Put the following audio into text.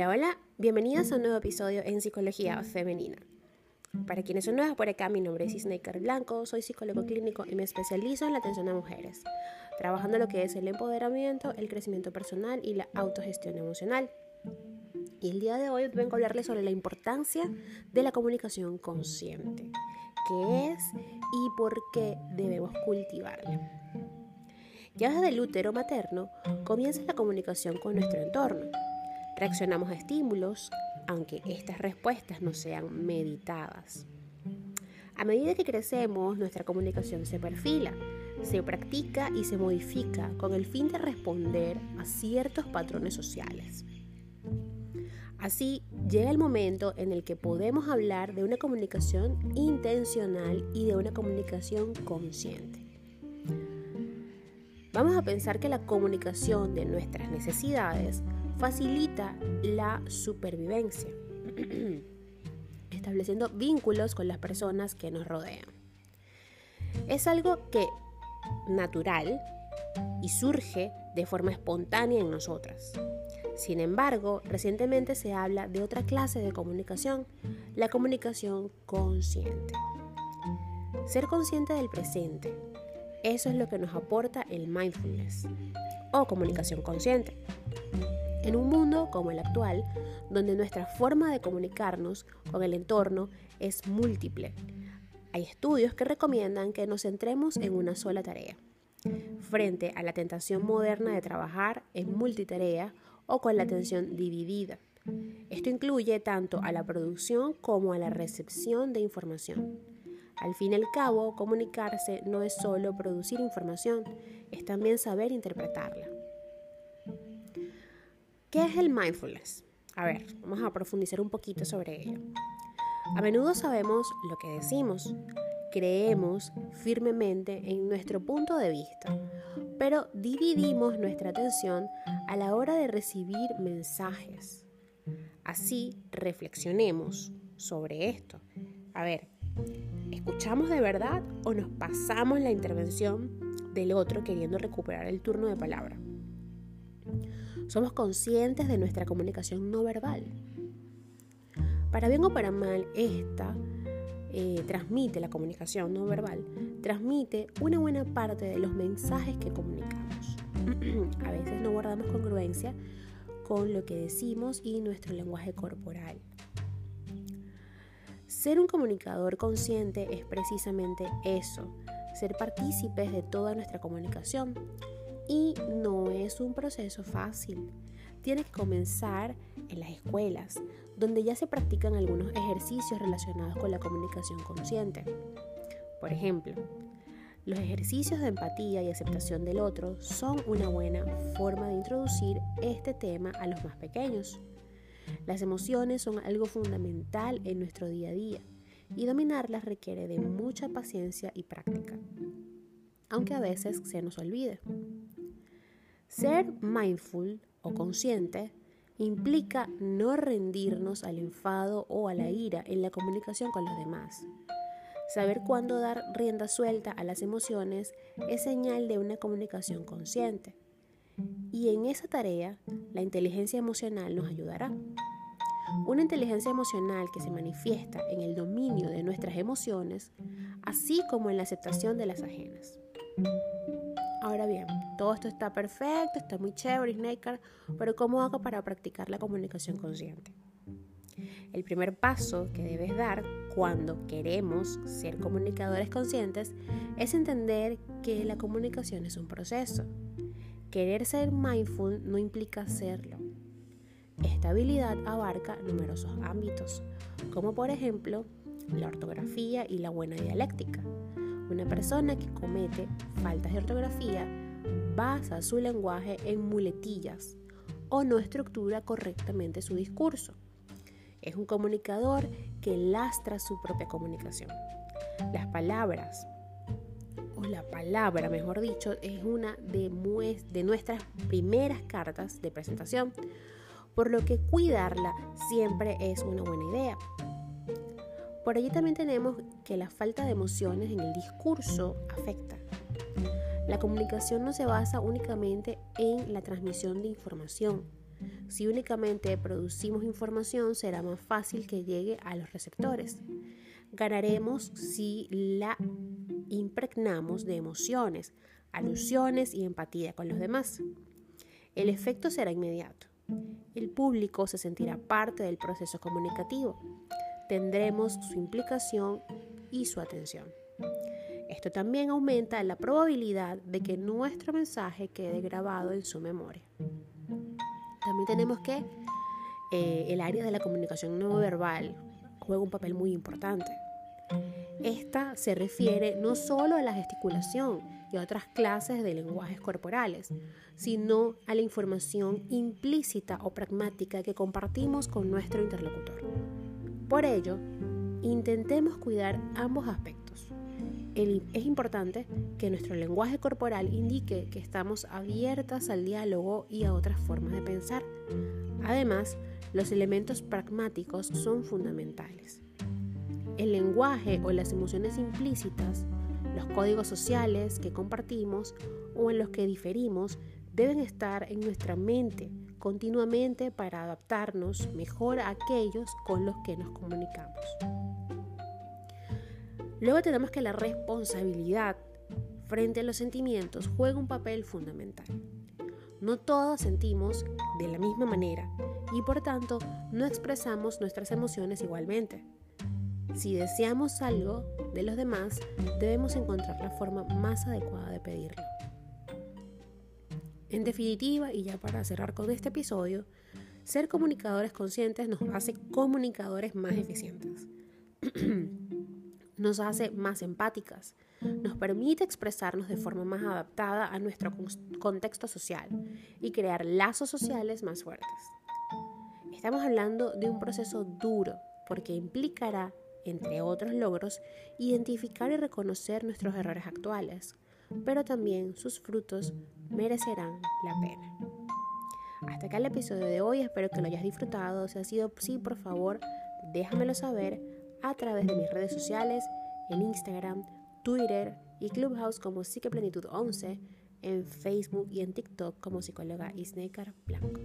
Hola, hola, bienvenidos a un nuevo episodio en Psicología Femenina. Para quienes son nuevas por acá, mi nombre es Isnaker Blanco, soy psicólogo clínico y me especializo en la atención a mujeres, trabajando lo que es el empoderamiento, el crecimiento personal y la autogestión emocional. Y el día de hoy vengo a hablarles sobre la importancia de la comunicación consciente, qué es y por qué debemos cultivarla. Ya desde el útero materno comienza la comunicación con nuestro entorno Reaccionamos a estímulos, aunque estas respuestas no sean meditadas. A medida que crecemos, nuestra comunicación se perfila, se practica y se modifica con el fin de responder a ciertos patrones sociales. Así, llega el momento en el que podemos hablar de una comunicación intencional y de una comunicación consciente. Vamos a pensar que la comunicación de nuestras necesidades facilita la supervivencia, estableciendo vínculos con las personas que nos rodean. Es algo que natural y surge de forma espontánea en nosotras. Sin embargo, recientemente se habla de otra clase de comunicación, la comunicación consciente. Ser consciente del presente, eso es lo que nos aporta el mindfulness o comunicación consciente. En un mundo como el actual, donde nuestra forma de comunicarnos con el entorno es múltiple, hay estudios que recomiendan que nos centremos en una sola tarea. Frente a la tentación moderna de trabajar en multitarea o con la atención dividida. Esto incluye tanto a la producción como a la recepción de información. Al fin y al cabo, comunicarse no es solo producir información, es también saber interpretarla. ¿Qué es el mindfulness? A ver, vamos a profundizar un poquito sobre ello. A menudo sabemos lo que decimos, creemos firmemente en nuestro punto de vista, pero dividimos nuestra atención a la hora de recibir mensajes. Así reflexionemos sobre esto. A ver, ¿escuchamos de verdad o nos pasamos la intervención del otro queriendo recuperar el turno de palabra? Somos conscientes de nuestra comunicación no verbal. Para bien o para mal, esta eh, transmite la comunicación no verbal, transmite una buena parte de los mensajes que comunicamos. A veces no guardamos congruencia con lo que decimos y nuestro lenguaje corporal. Ser un comunicador consciente es precisamente eso, ser partícipes de toda nuestra comunicación, y no es un proceso fácil. Tiene que comenzar en las escuelas, donde ya se practican algunos ejercicios relacionados con la comunicación consciente. Por ejemplo, los ejercicios de empatía y aceptación del otro son una buena forma de introducir este tema a los más pequeños. Las emociones son algo fundamental en nuestro día a día y dominarlas requiere de mucha paciencia y práctica, aunque a veces se nos olvide. Ser mindful o consciente implica no rendirnos al enfado o a la ira en la comunicación con los demás. Saber cuándo dar rienda suelta a las emociones es señal de una comunicación consciente. Y en esa tarea, la inteligencia emocional nos ayudará. Una inteligencia emocional que se manifiesta en el dominio de nuestras emociones, así como en la aceptación de las ajenas. Ahora bien, todo esto está perfecto, está muy chévere, Snaker, pero ¿cómo hago para practicar la comunicación consciente? El primer paso que debes dar cuando queremos ser comunicadores conscientes es entender que la comunicación es un proceso. Querer ser mindful no implica serlo. Esta habilidad abarca numerosos ámbitos, como por ejemplo la ortografía y la buena dialéctica. Una persona que comete faltas de ortografía basa su lenguaje en muletillas o no estructura correctamente su discurso. Es un comunicador que lastra su propia comunicación. Las palabras, o la palabra mejor dicho, es una de, de nuestras primeras cartas de presentación, por lo que cuidarla siempre es una buena idea. Por allí también tenemos que la falta de emociones en el discurso afecta. La comunicación no se basa únicamente en la transmisión de información, Si únicamente producimos información, será más fácil que llegue a los receptores. Ganaremos si la impregnamos de emociones, alusiones y empatía con los demás. El efecto será inmediato. El público se sentirá parte del proceso comunicativo. Tendremos su implicación y su atención. Esto también aumenta la probabilidad de que nuestro mensaje quede grabado en su memoria. También tenemos que eh, el área de la comunicación no verbal juega un papel muy importante. Esta se refiere no solo a la gesticulación y a otras clases de lenguajes corporales, sino a la información implícita o pragmática que compartimos con nuestro interlocutor. Por ello, intentemos cuidar ambos aspectos. es importante que nuestro lenguaje corporal indique que estamos abiertas al diálogo y a otras formas de pensar. Además, los elementos pragmáticos son fundamentales el lenguaje o las emociones implícitas, los códigos sociales que compartimos o en los que diferimos deben estar en nuestra mente continuamente para adaptarnos mejor a aquellos con los que nos comunicamos. Luego tenemos que la responsabilidad frente a los sentimientos juega un papel fundamental. No todos sentimos de la misma manera y por tanto no expresamos nuestras emociones igualmente. Si deseamos algo de los demás, debemos encontrar la forma más adecuada de pedirlo. En definitiva, y ya para cerrar con este episodio, ser comunicadores conscientes nos hace comunicadores más eficientes. nos hace más empáticas, nos permite expresarnos de forma más adaptada a nuestro contexto social y crear lazos sociales más fuertes. Estamos hablando de un proceso duro porque implicará entre otros logros, identificar y reconocer nuestros errores actuales, pero también sus frutos merecerán la pena. Hasta acá el episodio de hoy, espero que lo hayas disfrutado. Si ha sido así, por favor, déjamelo saber a través de mis redes sociales, en Instagram, Twitter y Clubhouse como Psiqueplenitud 11, en Facebook y en TikTok como psicóloga Isneikar Blanco.